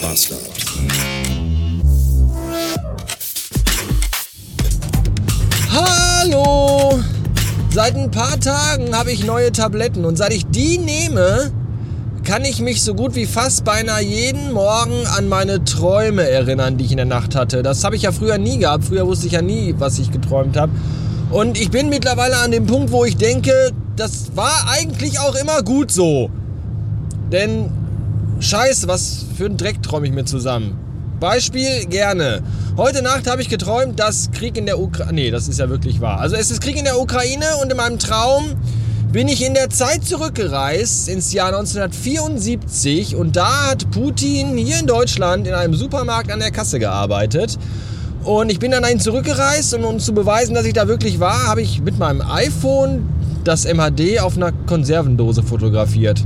Bastard. Hallo! Seit ein paar Tagen habe ich neue Tabletten und seit ich die nehme, kann ich mich so gut wie fast beinahe jeden Morgen an meine Träume erinnern, die ich in der Nacht hatte. Das habe ich ja früher nie gehabt. Früher wusste ich ja nie, was ich geträumt habe. Und ich bin mittlerweile an dem Punkt, wo ich denke, das war eigentlich auch immer gut so. Denn scheiße, was für ein Dreck träume ich mir zusammen. Beispiel gerne. Heute Nacht habe ich geträumt, dass Krieg in der Ukraine. Nee, das ist ja wirklich wahr. Also es ist Krieg in der Ukraine und in meinem Traum bin ich in der Zeit zurückgereist ins Jahr 1974 und da hat Putin hier in Deutschland in einem Supermarkt an der Kasse gearbeitet. Und ich bin dann dahin zurückgereist und um zu beweisen, dass ich da wirklich war, habe ich mit meinem iPhone das MHD auf einer Konservendose fotografiert.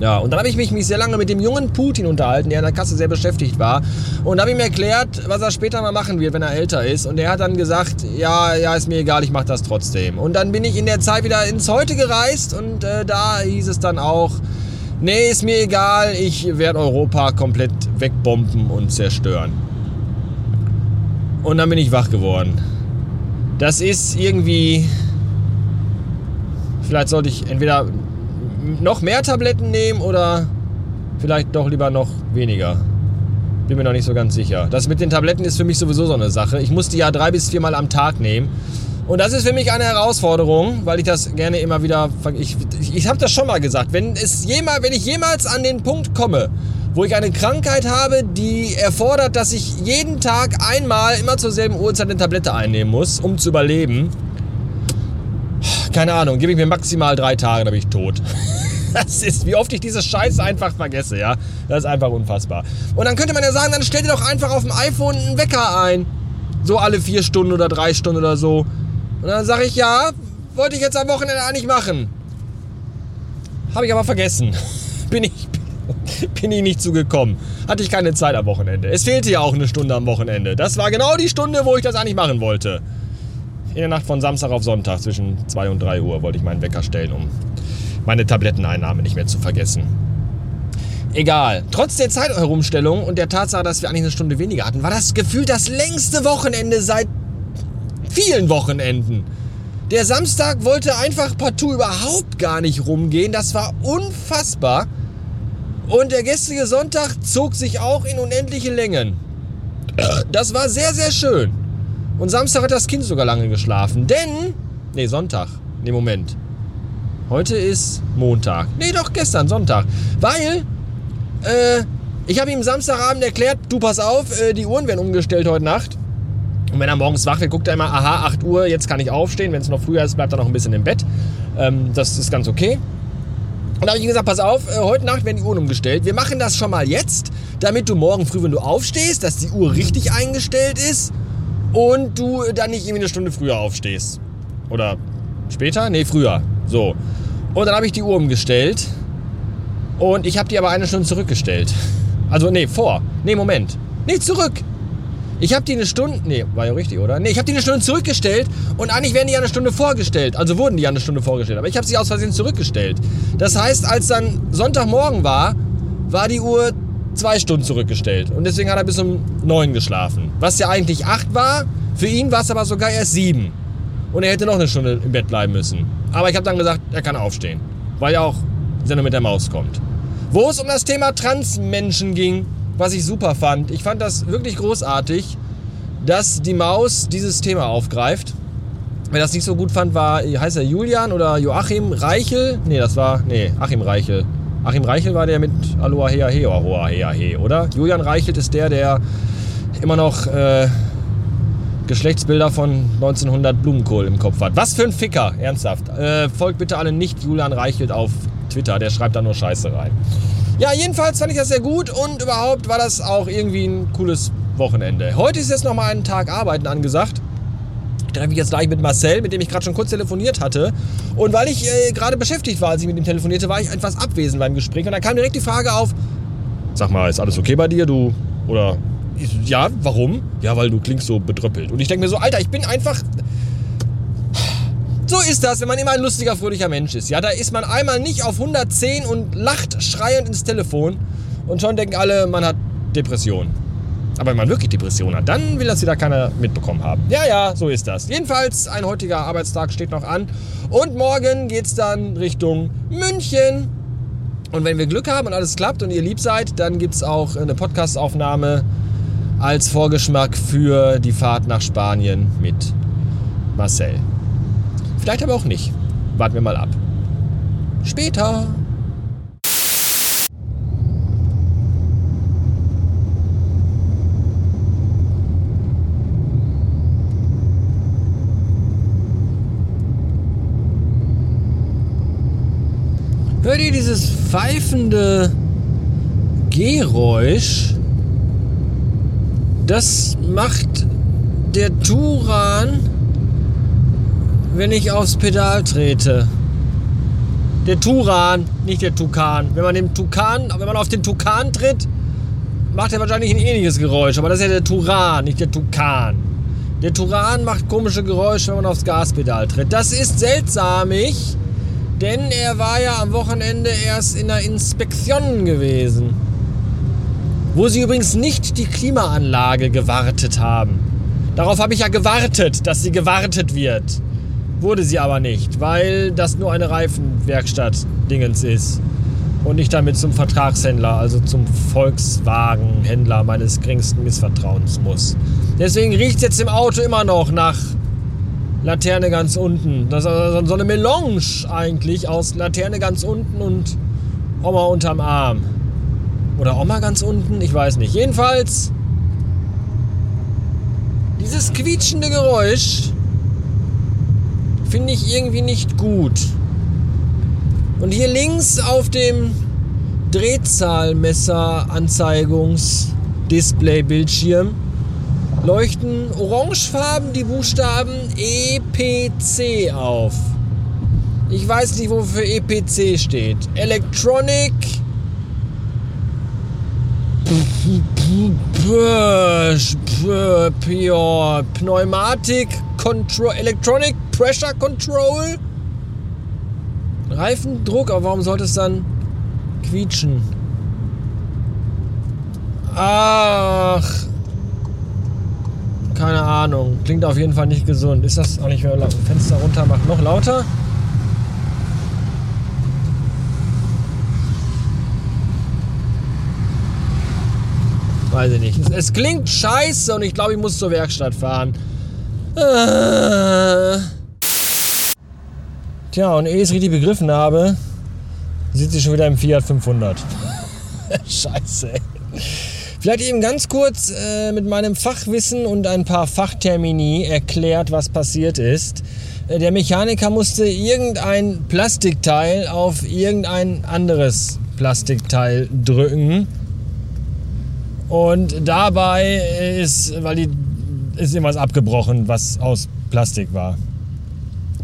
Ja, und dann habe ich mich, mich sehr lange mit dem jungen Putin unterhalten, der an der Kasse sehr beschäftigt war. Und habe ihm erklärt, was er später mal machen wird, wenn er älter ist. Und er hat dann gesagt, ja, ja, ist mir egal, ich mache das trotzdem. Und dann bin ich in der Zeit wieder ins Heute gereist und äh, da hieß es dann auch, nee, ist mir egal, ich werde Europa komplett wegbomben und zerstören. Und dann bin ich wach geworden. Das ist irgendwie... Vielleicht sollte ich entweder noch mehr Tabletten nehmen oder vielleicht doch lieber noch weniger. Bin mir noch nicht so ganz sicher. Das mit den Tabletten ist für mich sowieso so eine Sache. Ich muss die ja drei bis viermal am Tag nehmen. Und das ist für mich eine Herausforderung, weil ich das gerne immer wieder. Ich, ich, ich habe das schon mal gesagt. Wenn, es jemals, wenn ich jemals an den Punkt komme, wo ich eine Krankheit habe, die erfordert, dass ich jeden Tag einmal immer zur selben Uhrzeit eine Tablette einnehmen muss, um zu überleben, keine Ahnung, gebe ich mir maximal drei Tage, dann bin ich tot. Das ist, wie oft ich diese Scheiße einfach vergesse, ja. Das ist einfach unfassbar. Und dann könnte man ja sagen, dann stell dir doch einfach auf dem iPhone einen Wecker ein. So alle vier Stunden oder drei Stunden oder so. Und dann sage ich, ja, wollte ich jetzt am Wochenende eigentlich machen. Habe ich aber vergessen. Bin ich, bin ich nicht zugekommen. Hatte ich keine Zeit am Wochenende. Es fehlte ja auch eine Stunde am Wochenende. Das war genau die Stunde, wo ich das eigentlich machen wollte. In der Nacht von Samstag auf Sonntag zwischen 2 und 3 Uhr wollte ich meinen Wecker stellen, um meine Tabletteneinnahme nicht mehr zu vergessen. Egal. Trotz der Zeitumstellung und der Tatsache, dass wir eigentlich eine Stunde weniger hatten, war das gefühlt das längste Wochenende seit vielen Wochenenden. Der Samstag wollte einfach partout überhaupt gar nicht rumgehen. Das war unfassbar. Und der gestrige Sonntag zog sich auch in unendliche Längen. Das war sehr, sehr schön. Und Samstag hat das Kind sogar lange geschlafen. Denn. Nee, Sonntag. Nee, Moment. Heute ist Montag. Nee, doch gestern, Sonntag. Weil, äh, ich habe ihm Samstagabend erklärt, du pass auf, äh, die Uhren werden umgestellt heute Nacht. Und wenn er morgens wach wird, guckt er immer, aha, 8 Uhr, jetzt kann ich aufstehen. Wenn es noch früher ist, bleibt er noch ein bisschen im Bett. Ähm, das ist ganz okay. Und da habe ich ihm gesagt, pass auf, äh, heute Nacht werden die Uhren umgestellt. Wir machen das schon mal jetzt, damit du morgen früh, wenn du aufstehst, dass die Uhr richtig eingestellt ist und du dann nicht irgendwie eine Stunde früher aufstehst. Oder später? Nee, früher. So. Und dann habe ich die Uhr umgestellt. Und ich habe die aber eine Stunde zurückgestellt. Also, nee, vor. Nee, Moment. Nee, zurück. Ich habe die eine Stunde. Nee, war ja richtig, oder? Nee, ich habe die eine Stunde zurückgestellt und eigentlich werden die ja eine Stunde vorgestellt. Also wurden die ja eine Stunde vorgestellt. Aber ich habe sie aus Versehen zurückgestellt. Das heißt, als dann Sonntagmorgen war, war die Uhr zwei Stunden zurückgestellt. Und deswegen hat er bis um neun geschlafen. Was ja eigentlich acht war. Für ihn war es aber sogar erst sieben. Und er hätte noch eine Stunde im Bett bleiben müssen. Aber ich habe dann gesagt, er kann aufstehen. Weil ja auch Sendung mit der Maus kommt. Wo es um das Thema Transmenschen ging, was ich super fand. Ich fand das wirklich großartig, dass die Maus dieses Thema aufgreift. Wer das nicht so gut fand, war, heißt er Julian oder Joachim Reichel? Nee, das war, nee, Achim Reichel. Achim Reichel war der mit Aloha Hea He, Aloha Hea He, oder? Julian Reichelt ist der, der immer noch äh, Geschlechtsbilder von 1900 Blumenkohl im Kopf hat. Was für ein Ficker, ernsthaft. Äh, folgt bitte alle nicht Julian Reichelt auf Twitter, der schreibt da nur Scheiße rein. Ja, jedenfalls fand ich das sehr gut und überhaupt war das auch irgendwie ein cooles Wochenende. Heute ist jetzt nochmal ein Tag Arbeiten angesagt. Ich treffe mich jetzt gleich mit Marcel, mit dem ich gerade schon kurz telefoniert hatte. Und weil ich äh, gerade beschäftigt war, als ich mit ihm telefonierte, war ich etwas abwesend beim Gespräch. Und da kam direkt die Frage auf, sag mal, ist alles okay bei dir, du? Oder ja, warum? Ja, weil du klingst so bedröppelt. Und ich denke mir so, Alter, ich bin einfach. So ist das, wenn man immer ein lustiger, fröhlicher Mensch ist. Ja, da ist man einmal nicht auf 110 und lacht schreiend ins Telefon. Und schon denken alle, man hat Depressionen. Aber wenn man wirklich Depressionen hat, dann will das wieder keiner mitbekommen haben. Ja, ja, so ist das. Jedenfalls, ein heutiger Arbeitstag steht noch an. Und morgen geht es dann Richtung München. Und wenn wir Glück haben und alles klappt und ihr lieb seid, dann gibt es auch eine Podcastaufnahme als Vorgeschmack für die Fahrt nach Spanien mit Marcel. Vielleicht aber auch nicht. Warten wir mal ab. Später. Hört ihr dieses pfeifende Geräusch? Das macht der Turan, wenn ich aufs Pedal trete. Der Turan, nicht der Tukan. Wenn man den Tukan, wenn man auf den Tukan tritt, macht er wahrscheinlich ein ähnliches Geräusch. Aber das ist ja der Turan, nicht der Tukan. Der Turan macht komische Geräusche, wenn man aufs Gaspedal tritt. Das ist seltsamig denn er war ja am Wochenende erst in der Inspektion gewesen. Wo sie übrigens nicht die Klimaanlage gewartet haben. Darauf habe ich ja gewartet, dass sie gewartet wird. Wurde sie aber nicht, weil das nur eine Reifenwerkstatt-Dingens ist. Und ich damit zum Vertragshändler, also zum Volkswagenhändler meines geringsten Missvertrauens muss. Deswegen riecht es jetzt im Auto immer noch nach Laterne ganz unten. Das ist so eine Melange eigentlich aus Laterne ganz unten und Oma unterm Arm. Oder Oma ganz unten, ich weiß nicht. Jedenfalls, dieses quietschende Geräusch finde ich irgendwie nicht gut. Und hier links auf dem Drehzahlmesser-Anzeigungs-Display-Bildschirm leuchten orangefarben die Buchstaben EPC auf. Ich weiß nicht, wofür EPC steht. Electronic Pneumatic Control Electronic Pressure Control Reifendruck, aber warum sollte es dann quietschen? Ach, keine Ahnung. Klingt auf jeden Fall nicht gesund. Ist das auch nicht mehr laut? Fenster runter macht noch lauter? Weiß ich nicht. Es, klingt scheiße und ich glaube, ich muss zur Werkstatt fahren. Äh. Tja, und ehe ich es richtig begriffen habe, sitzt sie schon wieder im Fiat 500. scheiße, ey. Vielleicht eben ganz kurz äh, mit meinem Fachwissen und ein paar Fachtermini erklärt, was passiert ist. Äh, der Mechaniker musste irgendein Plastikteil auf irgendein anderes Plastikteil drücken. Und dabei ist, weil die ist irgendwas abgebrochen, was aus Plastik war.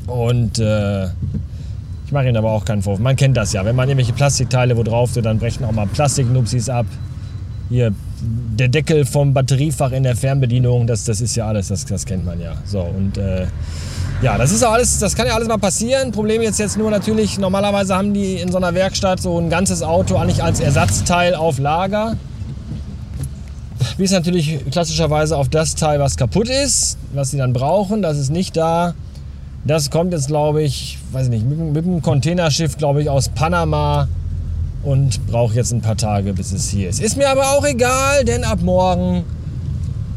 Und äh, ich mache Ihnen aber auch keinen Vorwurf. Man kennt das ja. Wenn man irgendwelche Plastikteile wo drauf tut, dann brechen auch mal Plastiknupsis ab. Hier, der Deckel vom Batteriefach in der Fernbedienung, das, das ist ja alles, das, das kennt man ja. So, und äh, ja, das ist auch alles, das kann ja alles mal passieren. Problem jetzt jetzt nur natürlich, normalerweise haben die in so einer Werkstatt so ein ganzes Auto eigentlich als Ersatzteil auf Lager. Wie es natürlich klassischerweise auf das Teil, was kaputt ist, was sie dann brauchen, das ist nicht da. Das kommt jetzt, glaube ich, weiß ich nicht, mit, mit einem Containerschiff, glaube ich, aus Panama und brauche jetzt ein paar Tage, bis es hier ist. Ist mir aber auch egal, denn ab morgen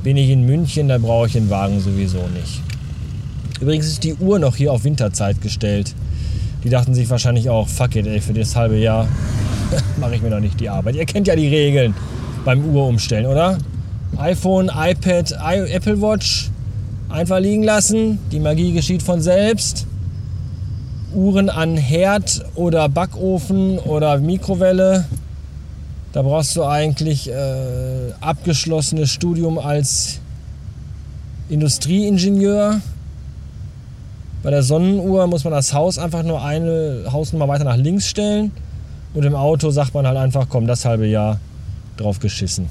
bin ich in München, da brauche ich den Wagen sowieso nicht. Übrigens ist die Uhr noch hier auf Winterzeit gestellt. Die dachten sich wahrscheinlich auch, fuck it, ey, für das halbe Jahr mache ich mir noch nicht die Arbeit. Ihr kennt ja die Regeln beim Uhrumstellen, oder? iPhone, iPad, Apple Watch einfach liegen lassen. Die Magie geschieht von selbst. Uhren an Herd oder Backofen oder Mikrowelle. Da brauchst du eigentlich äh, abgeschlossenes Studium als Industrieingenieur. Bei der Sonnenuhr muss man das Haus einfach nur eine Hausnummer weiter nach links stellen. Und im Auto sagt man halt einfach, komm, das halbe Jahr drauf geschissen.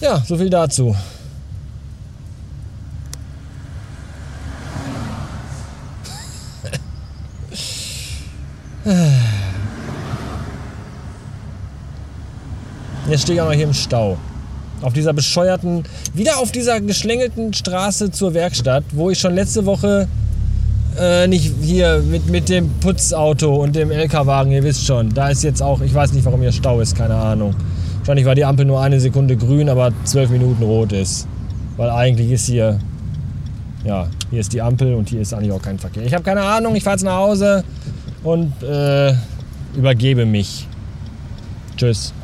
Ja, so viel dazu. Jetzt stehe ich auch noch hier im Stau. Auf dieser bescheuerten, wieder auf dieser geschlängelten Straße zur Werkstatt, wo ich schon letzte Woche äh, nicht hier mit, mit dem Putzauto und dem LK-Wagen, ihr wisst schon, da ist jetzt auch, ich weiß nicht, warum hier Stau ist, keine Ahnung. Wahrscheinlich, weil die Ampel nur eine Sekunde grün, aber zwölf Minuten rot ist. Weil eigentlich ist hier, ja, hier ist die Ampel und hier ist eigentlich auch kein Verkehr. Ich habe keine Ahnung, ich fahre jetzt nach Hause und äh, übergebe mich. Tschüss.